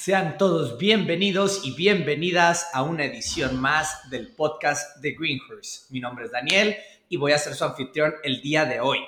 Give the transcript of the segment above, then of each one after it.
Sean todos bienvenidos y bienvenidas a una edición más del podcast de Greenhorse. Mi nombre es Daniel y voy a ser su anfitrión el día de hoy.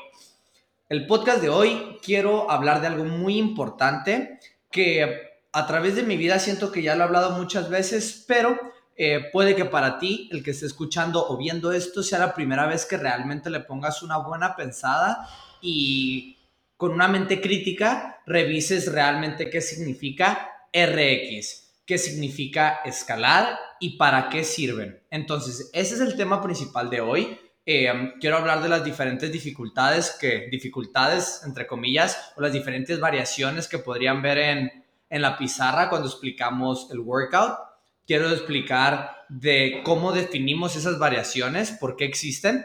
El podcast de hoy quiero hablar de algo muy importante que a través de mi vida siento que ya lo he hablado muchas veces, pero eh, puede que para ti, el que esté escuchando o viendo esto, sea la primera vez que realmente le pongas una buena pensada y con una mente crítica revises realmente qué significa RX, qué significa escalar y para qué sirven. Entonces, ese es el tema principal de hoy. Eh, quiero hablar de las diferentes dificultades que, dificultades, entre comillas, o las diferentes variaciones que podrían ver en, en la pizarra cuando explicamos el workout. Quiero explicar de cómo definimos esas variaciones, por qué existen.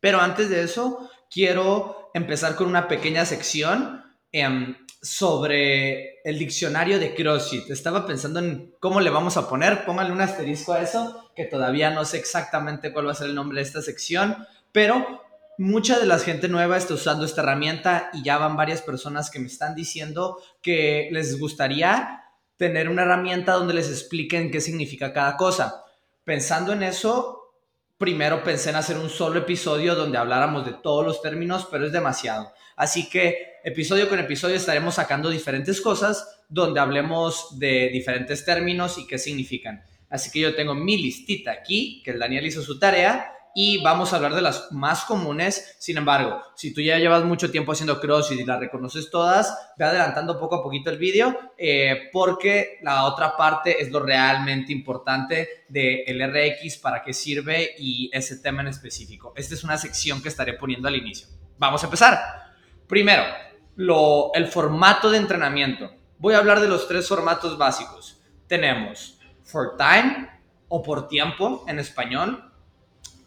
Pero antes de eso, quiero empezar con una pequeña sección eh, sobre el diccionario de CrossFit. Estaba pensando en cómo le vamos a poner. Póngale un asterisco a eso, que todavía no sé exactamente cuál va a ser el nombre de esta sección, pero mucha de la gente nueva está usando esta herramienta y ya van varias personas que me están diciendo que les gustaría tener una herramienta donde les expliquen qué significa cada cosa. Pensando en eso, primero pensé en hacer un solo episodio donde habláramos de todos los términos, pero es demasiado. Así que episodio con episodio estaremos sacando diferentes cosas donde hablemos de diferentes términos y qué significan. Así que yo tengo mi listita aquí, que el Daniel hizo su tarea, y vamos a hablar de las más comunes. Sin embargo, si tú ya llevas mucho tiempo haciendo CrossFit y las reconoces todas, ve adelantando poco a poquito el vídeo, eh, porque la otra parte es lo realmente importante del RX, para qué sirve y ese tema en específico. Esta es una sección que estaré poniendo al inicio. Vamos a empezar. Primero, lo, el formato de entrenamiento. Voy a hablar de los tres formatos básicos. Tenemos for time o por tiempo en español.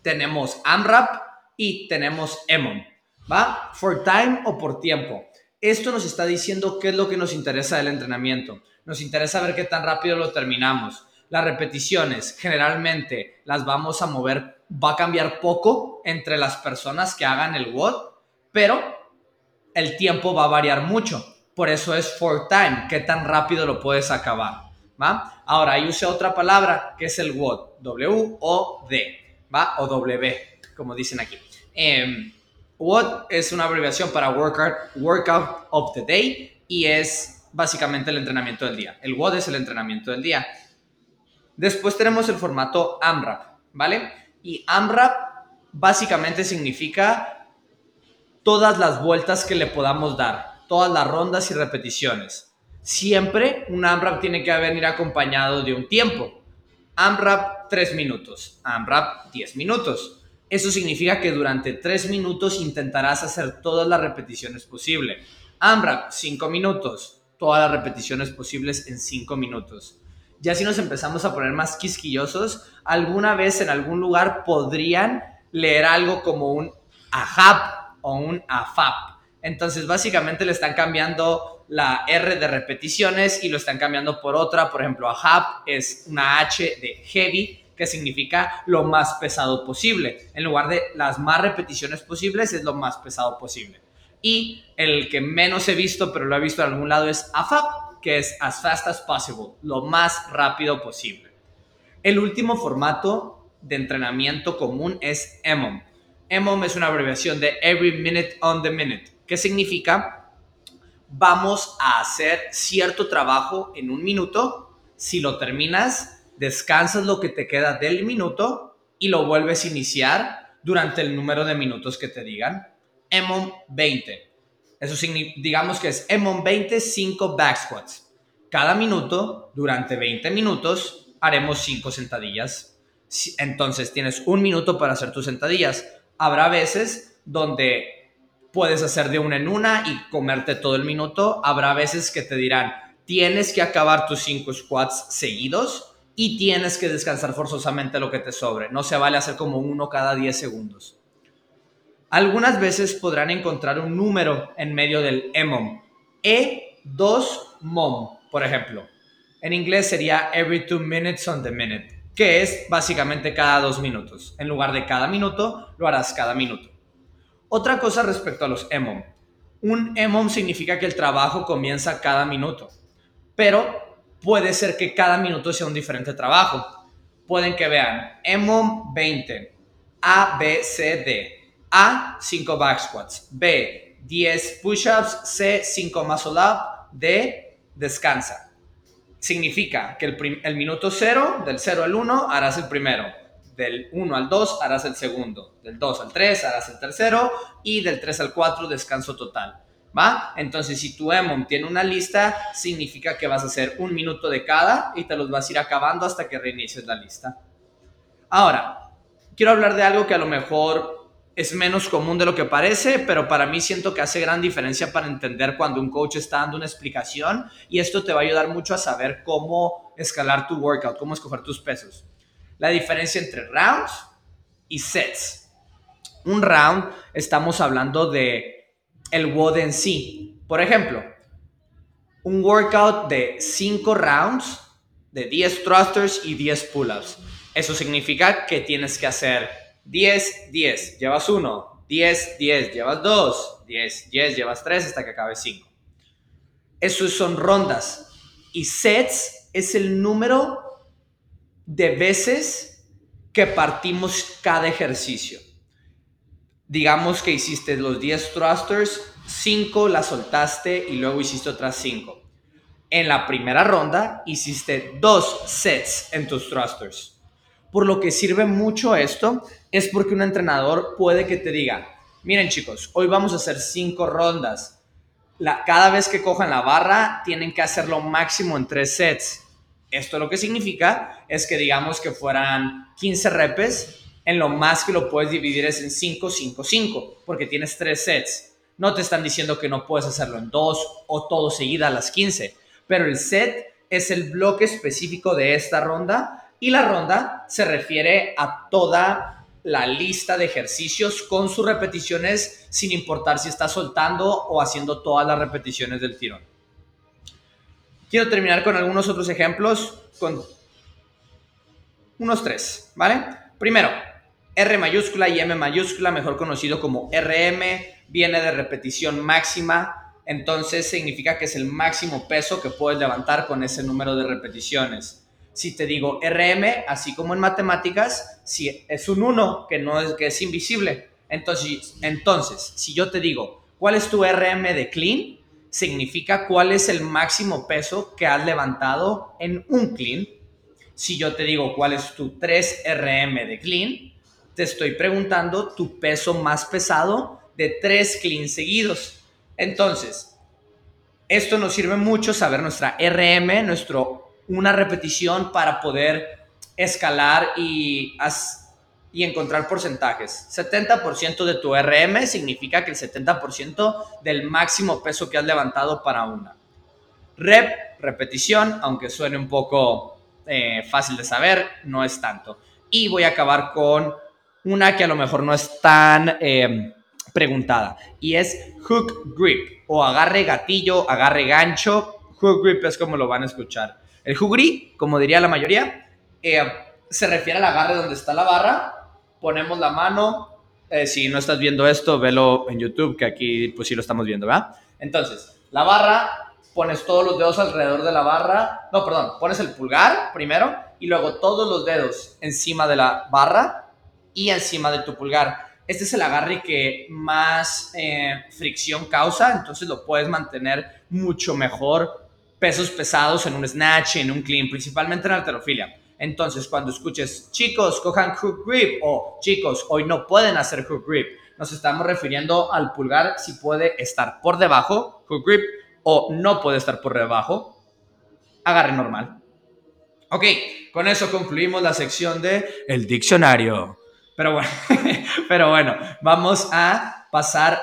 Tenemos AMRAP y tenemos EMOM. ¿Va? For time o por tiempo. Esto nos está diciendo qué es lo que nos interesa del entrenamiento. Nos interesa ver qué tan rápido lo terminamos. Las repeticiones generalmente las vamos a mover, va a cambiar poco entre las personas que hagan el WOD, pero el tiempo va a variar mucho. Por eso es for time, qué tan rápido lo puedes acabar. ¿va? Ahora, ahí usé otra palabra que es el WOD, W-O-D, ¿va? O W, como dicen aquí. Eh, WOD es una abreviación para workout, workout of the Day y es básicamente el entrenamiento del día. El WOD es el entrenamiento del día. Después tenemos el formato AMRAP, ¿vale? Y AMRAP básicamente significa todas las vueltas que le podamos dar, todas las rondas y repeticiones. Siempre un AMRAP tiene que venir acompañado de un tiempo. AMRAP 3 minutos, AMRAP 10 minutos. Eso significa que durante 3 minutos intentarás hacer todas las repeticiones posibles. AMRAP 5 minutos, todas las repeticiones posibles en 5 minutos. Ya si nos empezamos a poner más quisquillosos, alguna vez en algún lugar podrían leer algo como un AHAP o un AFAP. Entonces, básicamente le están cambiando la R de repeticiones y lo están cambiando por otra. Por ejemplo, AHAP es una H de heavy, que significa lo más pesado posible. En lugar de las más repeticiones posibles, es lo más pesado posible. Y el que menos he visto, pero lo he visto en algún lado, es AFAP, que es as fast as possible, lo más rápido posible. El último formato de entrenamiento común es EMOM, EMOM es una abreviación de Every Minute on the Minute, que significa vamos a hacer cierto trabajo en un minuto, si lo terminas, descansas lo que te queda del minuto y lo vuelves a iniciar durante el número de minutos que te digan. EMOM 20. Eso digamos que es EMOM 20, 5 back squats. Cada minuto, durante 20 minutos, haremos 5 sentadillas. Entonces tienes un minuto para hacer tus sentadillas habrá veces donde puedes hacer de una en una y comerte todo el minuto. Habrá veces que te dirán, tienes que acabar tus cinco squats seguidos y tienes que descansar forzosamente lo que te sobre. No se vale hacer como uno cada 10 segundos. Algunas veces podrán encontrar un número en medio del EMOM. E2MOM, por ejemplo. En inglés sería every two minutes on the minute que es básicamente cada dos minutos. En lugar de cada minuto, lo harás cada minuto. Otra cosa respecto a los EMOM. Un EMOM significa que el trabajo comienza cada minuto, pero puede ser que cada minuto sea un diferente trabajo. Pueden que vean EMOM 20, A, B, C, D. A, 5 back squats. B, 10 push-ups. C, 5 muscle up. D, descansa. Significa que el, el minuto 0, del 0 al 1, harás el primero. Del 1 al 2 harás el segundo. Del 2 al 3 harás el tercero. Y del 3 al 4 descanso total. ¿Va? Entonces, si tu EMOM tiene una lista, significa que vas a hacer un minuto de cada y te los vas a ir acabando hasta que reinicies la lista. Ahora, quiero hablar de algo que a lo mejor es menos común de lo que parece, pero para mí siento que hace gran diferencia para entender cuando un coach está dando una explicación y esto te va a ayudar mucho a saber cómo escalar tu workout, cómo escoger tus pesos. La diferencia entre rounds y sets. Un round, estamos hablando de el WOD en sí. Por ejemplo, un workout de 5 rounds, de 10 thrusters y 10 pull-ups. Eso significa que tienes que hacer 10, 10, llevas 1, 10, 10, llevas 2, 10, 10, llevas 3 hasta que acabe 5. Eso son rondas. Y sets es el número de veces que partimos cada ejercicio digamos que hiciste los 10 thrusters, 5 las soltaste y luego hiciste otras 5. En la primera ronda hiciste dos sets en tus thrusters. Por lo que sirve mucho esto es porque un entrenador puede que te diga, miren chicos, hoy vamos a hacer 5 rondas. La, cada vez que cojan la barra tienen que hacerlo máximo en 3 sets. Esto lo que significa es que digamos que fueran 15 repes, en lo más que lo puedes dividir es en 5, 5, 5, porque tienes tres sets. No te están diciendo que no puedes hacerlo en dos o todo seguida a las 15, pero el set es el bloque específico de esta ronda y la ronda se refiere a toda la lista de ejercicios con sus repeticiones sin importar si estás soltando o haciendo todas las repeticiones del tirón. Quiero terminar con algunos otros ejemplos, con unos tres, ¿vale? Primero, R mayúscula y M mayúscula, mejor conocido como RM, viene de repetición máxima, entonces significa que es el máximo peso que puedes levantar con ese número de repeticiones. Si te digo RM, así como en matemáticas, si es un 1 que no es que es invisible. Entonces, entonces, si yo te digo, ¿cuál es tu RM de clean? Significa cuál es el máximo peso que has levantado en un clean. Si yo te digo cuál es tu 3 RM de clean, te estoy preguntando tu peso más pesado de tres clean seguidos. Entonces, esto nos sirve mucho saber nuestra RM, nuestro, una repetición para poder escalar y, y encontrar porcentajes. 70% de tu RM significa que el 70% del máximo peso que has levantado para una. Rep, repetición, aunque suene un poco eh, fácil de saber, no es tanto. Y voy a acabar con una que a lo mejor no es tan em, preguntada y es hook grip o agarre gatillo, agarre gancho. Hook grip es como lo van a escuchar. El grip, como diría la mayoría, eh, se refiere al agarre donde está la barra. Ponemos la mano. Eh, si no estás viendo esto, velo en YouTube, que aquí pues sí lo estamos viendo, ¿verdad? Entonces, la barra, pones todos los dedos alrededor de la barra. No, perdón, pones el pulgar primero y luego todos los dedos encima de la barra y encima de tu pulgar. Este es el agarre que más eh, fricción causa, entonces lo puedes mantener mucho mejor pesos pesados en un snatch, en un clean, principalmente en alterofilia. Entonces, cuando escuches, chicos, cojan hook grip o chicos, hoy no pueden hacer hook grip, nos estamos refiriendo al pulgar si puede estar por debajo, hook grip, o no puede estar por debajo, agarre normal. Ok, con eso concluimos la sección de el diccionario. Pero bueno, pero bueno, vamos a pasar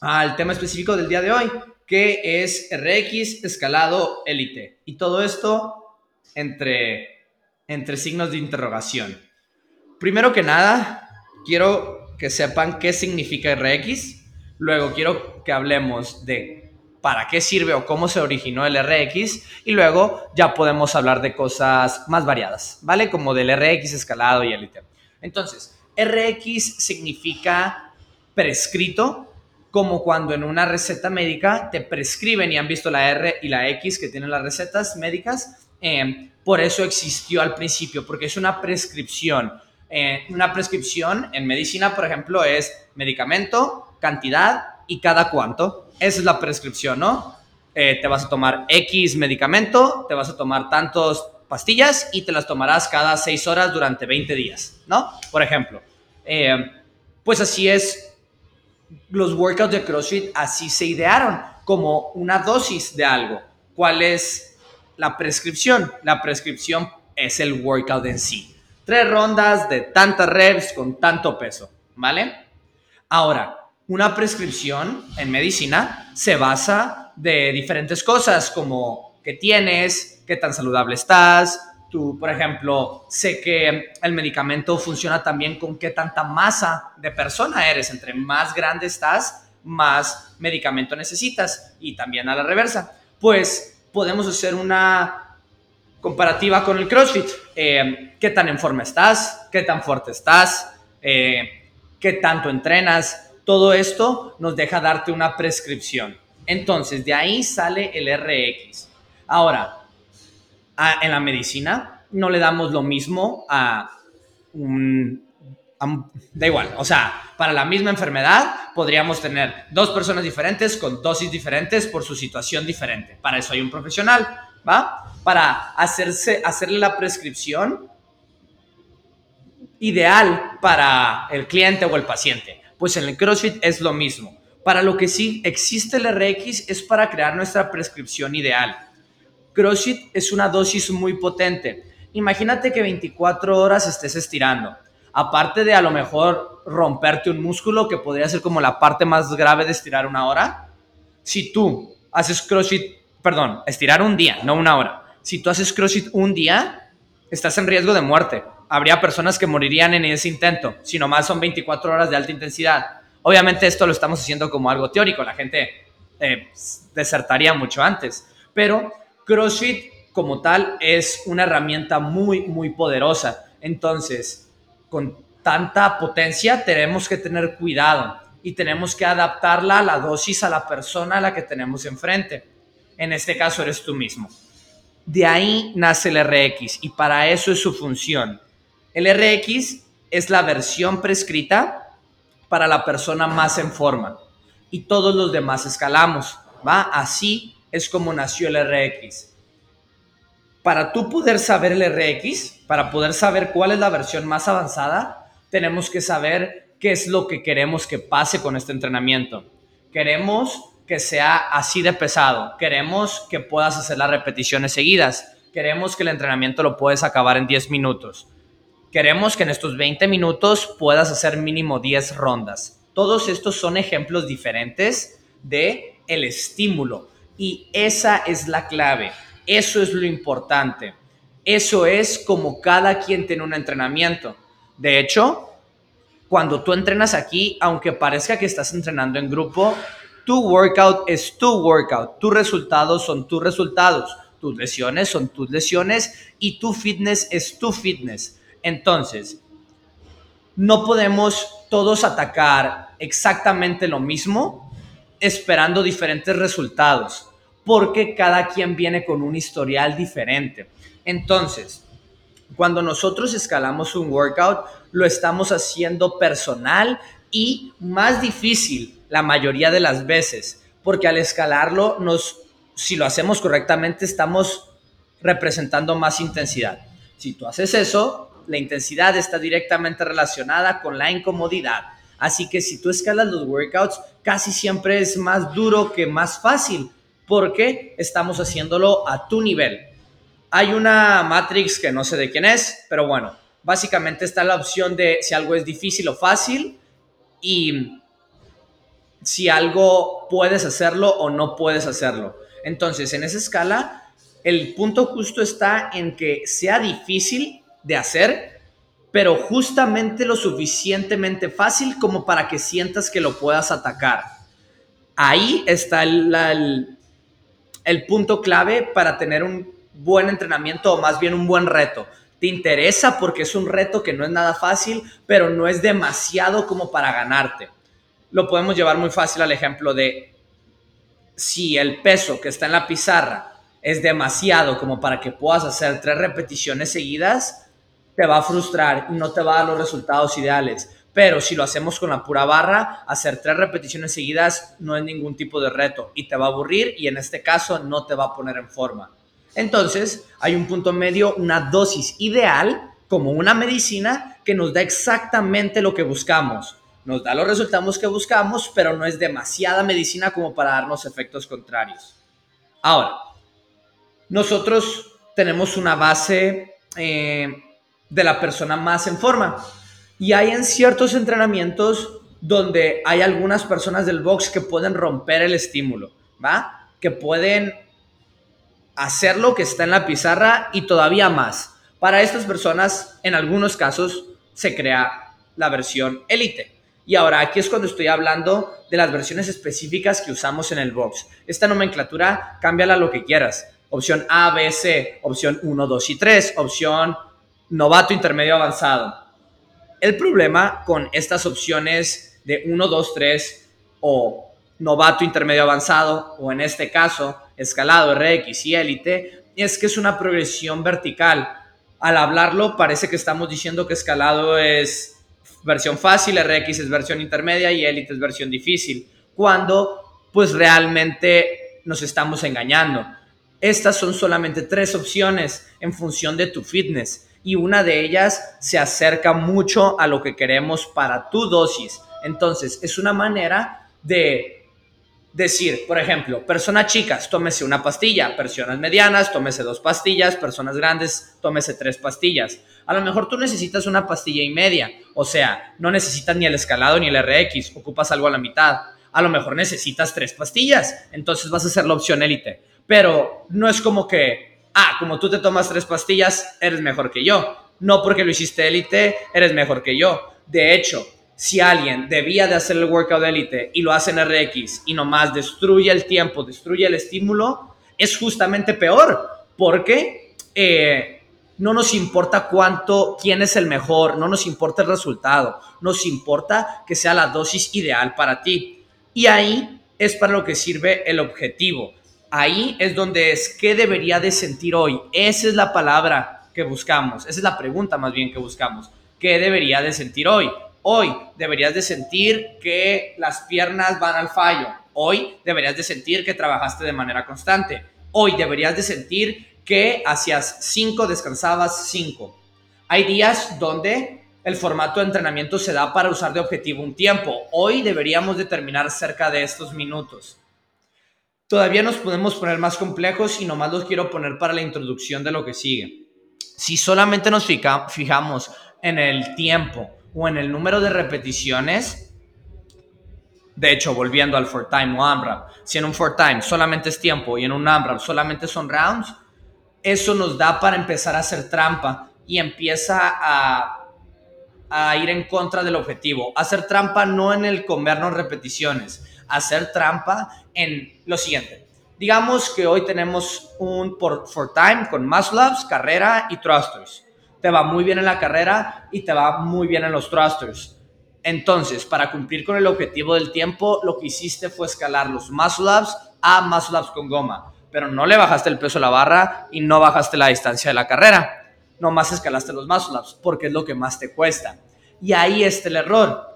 al tema específico del día de hoy, que es RX escalado élite. Y todo esto entre, entre signos de interrogación. Primero que nada, quiero que sepan qué significa RX. Luego quiero que hablemos de para qué sirve o cómo se originó el RX. Y luego ya podemos hablar de cosas más variadas, ¿vale? Como del RX escalado y élite. Entonces, RX significa prescrito como cuando en una receta médica te prescriben y han visto la R y la X que tienen las recetas médicas. Eh, por eso existió al principio, porque es una prescripción. Eh, una prescripción en medicina, por ejemplo, es medicamento, cantidad y cada cuánto. Esa es la prescripción, ¿no? Eh, te vas a tomar X medicamento, te vas a tomar tantos pastillas y te las tomarás cada 6 horas durante 20 días, ¿no? Por ejemplo. pues así es los workouts de CrossFit así se idearon, como una dosis de algo. ¿Cuál es la prescripción? La prescripción es el workout en sí. Tres rondas de tantas reps con tanto peso, ¿vale? Ahora, una prescripción en medicina se basa de diferentes cosas como qué tienes, qué tan saludable estás, Tú, por ejemplo, sé que el medicamento funciona también con qué tanta masa de persona eres. Entre más grande estás, más medicamento necesitas. Y también a la reversa. Pues podemos hacer una comparativa con el CrossFit. Eh, ¿Qué tan en forma estás? ¿Qué tan fuerte estás? Eh, ¿Qué tanto entrenas? Todo esto nos deja darte una prescripción. Entonces, de ahí sale el RX. Ahora, en la medicina no le damos lo mismo a un, Da igual, o sea, para la misma enfermedad podríamos tener dos personas diferentes con dosis diferentes por su situación diferente. Para eso hay un profesional, ¿va? Para hacerse, hacerle la prescripción ideal para el cliente o el paciente. Pues en el CrossFit es lo mismo. Para lo que sí existe el RX es para crear nuestra prescripción ideal. CrossFit es una dosis muy potente. Imagínate que 24 horas estés estirando. Aparte de a lo mejor romperte un músculo, que podría ser como la parte más grave de estirar una hora, si tú haces CrossFit, perdón, estirar un día, no una hora. Si tú haces CrossFit un día, estás en riesgo de muerte. Habría personas que morirían en ese intento, si nomás son 24 horas de alta intensidad. Obviamente esto lo estamos haciendo como algo teórico, la gente eh, desertaría mucho antes, pero CrossFit como tal es una herramienta muy, muy poderosa. Entonces, con tanta potencia tenemos que tener cuidado y tenemos que adaptarla a la dosis a la persona a la que tenemos enfrente. En este caso eres tú mismo. De ahí nace el RX y para eso es su función. El RX es la versión prescrita para la persona más en forma y todos los demás escalamos, ¿va? Así es como nació el RX. Para tú poder saber el RX, para poder saber cuál es la versión más avanzada, tenemos que saber qué es lo que queremos que pase con este entrenamiento. Queremos que sea así de pesado, queremos que puedas hacer las repeticiones seguidas, queremos que el entrenamiento lo puedes acabar en 10 minutos. Queremos que en estos 20 minutos puedas hacer mínimo 10 rondas. Todos estos son ejemplos diferentes de el estímulo y esa es la clave, eso es lo importante. Eso es como cada quien tiene un entrenamiento. De hecho, cuando tú entrenas aquí, aunque parezca que estás entrenando en grupo, tu workout es tu workout, tus resultados son tus resultados, tus lesiones son tus lesiones y tu fitness es tu fitness. Entonces, no podemos todos atacar exactamente lo mismo esperando diferentes resultados porque cada quien viene con un historial diferente. Entonces, cuando nosotros escalamos un workout, lo estamos haciendo personal y más difícil la mayoría de las veces, porque al escalarlo, nos, si lo hacemos correctamente, estamos representando más intensidad. Si tú haces eso, la intensidad está directamente relacionada con la incomodidad. Así que si tú escalas los workouts, casi siempre es más duro que más fácil, porque estamos haciéndolo a tu nivel. Hay una matrix que no sé de quién es, pero bueno, básicamente está la opción de si algo es difícil o fácil y si algo puedes hacerlo o no puedes hacerlo. Entonces, en esa escala, el punto justo está en que sea difícil de hacer, pero justamente lo suficientemente fácil como para que sientas que lo puedas atacar. Ahí está el, el, el punto clave para tener un buen entrenamiento o más bien un buen reto. Te interesa porque es un reto que no es nada fácil, pero no es demasiado como para ganarte. lo podemos llevar muy fácil al ejemplo de si el peso que está en la pizarra es demasiado como para que puedas hacer tres repeticiones seguidas, te va a frustrar y no te va a dar los resultados ideales. Pero si lo hacemos con la pura barra, hacer tres repeticiones seguidas no es ningún tipo de reto y te va a aburrir y en este caso no te va a poner en forma. Entonces, hay un punto medio, una dosis ideal, como una medicina que nos da exactamente lo que buscamos. Nos da los resultados que buscamos, pero no es demasiada medicina como para darnos efectos contrarios. Ahora, nosotros tenemos una base eh, de la persona más en forma. Y hay en ciertos entrenamientos donde hay algunas personas del box que pueden romper el estímulo, ¿va? Que pueden hacer lo que está en la pizarra y todavía más. Para estas personas, en algunos casos, se crea la versión élite. Y ahora aquí es cuando estoy hablando de las versiones específicas que usamos en el box. Esta nomenclatura, cámbiala lo que quieras. Opción A, B, C, opción 1, 2 y 3, opción novato, intermedio, avanzado. El problema con estas opciones de 1, 2, 3 o novato, intermedio, avanzado, o en este caso, escalado, RX y élite, es que es una progresión vertical. Al hablarlo, parece que estamos diciendo que escalado es versión fácil, RX es versión intermedia y élite es versión difícil, cuando pues realmente nos estamos engañando. Estas son solamente tres opciones en función de tu fitness y una de ellas se acerca mucho a lo que queremos para tu dosis. Entonces, es una manera de decir, por ejemplo, personas chicas, tómese una pastilla, personas medianas, tómese dos pastillas, personas grandes, tómese tres pastillas. A lo mejor tú necesitas una pastilla y media, o sea, no necesitas ni el escalado ni el RX, ocupas algo a la mitad. A lo mejor necesitas tres pastillas, entonces vas a hacer la opción élite. Pero no es como que ah, como tú te tomas tres pastillas, eres mejor que yo. No porque lo hiciste élite, eres mejor que yo. De hecho, si alguien debía de hacer el workout élite y lo hace en RX y nomás destruye el tiempo, destruye el estímulo, es justamente peor porque eh, no nos importa cuánto, quién es el mejor, no nos importa el resultado, nos importa que sea la dosis ideal para ti. Y ahí es para lo que sirve el objetivo ahí es donde es qué debería de sentir hoy. Esa es la palabra que buscamos, esa es la pregunta más bien que buscamos. ¿Qué debería de sentir hoy? Hoy deberías de sentir que las piernas van al fallo. Hoy deberías de sentir que trabajaste de manera constante. Hoy deberías de sentir que hacías cinco, descansabas cinco. Hay días donde el formato de entrenamiento se da para usar de objetivo un tiempo. Hoy deberíamos determinar cerca de estos minutos. Todavía nos podemos poner más complejos y nomás los quiero poner para la introducción de lo que sigue. Si solamente nos fijamos en el tiempo o en el número de repeticiones, de hecho, volviendo al four time o AMRAP, si en un four time solamente es tiempo y en un AMRAP solamente son rounds, eso nos da para empezar a hacer trampa y empieza a, a ir en contra del objetivo. Hacer trampa no en el comernos repeticiones, hacer trampa en lo siguiente. Digamos que hoy tenemos un por, for time con ups, carrera y thrusters. Te va muy bien en la carrera y te va muy bien en los thrusters. Entonces, para cumplir con el objetivo del tiempo, lo que hiciste fue escalar los ups a ups con goma, pero no le bajaste el peso a la barra y no bajaste la distancia de la carrera. Nomás escalaste los ups porque es lo que más te cuesta. Y ahí está el error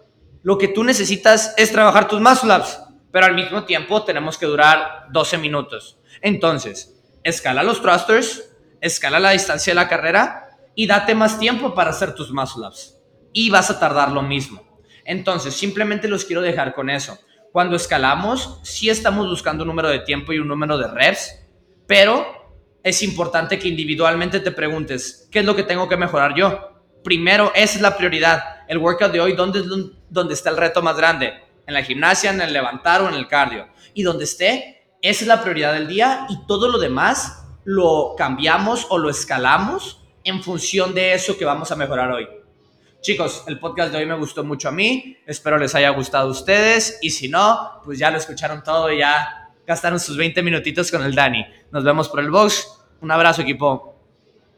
lo que tú necesitas es trabajar tus muscle ups, pero al mismo tiempo tenemos que durar 12 minutos. Entonces, escala los thrusters, escala la distancia de la carrera y date más tiempo para hacer tus muscle ups. Y vas a tardar lo mismo. Entonces, simplemente los quiero dejar con eso. Cuando escalamos, sí estamos buscando un número de tiempo y un número de reps, pero es importante que individualmente te preguntes, ¿qué es lo que tengo que mejorar yo? Primero, esa es la prioridad. El workout de hoy, ¿dónde es donde está el reto más grande? En la gimnasia, en el levantar o en el cardio. Y donde esté, esa es la prioridad del día y todo lo demás lo cambiamos o lo escalamos en función de eso que vamos a mejorar hoy. Chicos, el podcast de hoy me gustó mucho a mí, espero les haya gustado a ustedes y si no, pues ya lo escucharon todo y ya gastaron sus 20 minutitos con el Dani. Nos vemos por el box. Un abrazo equipo.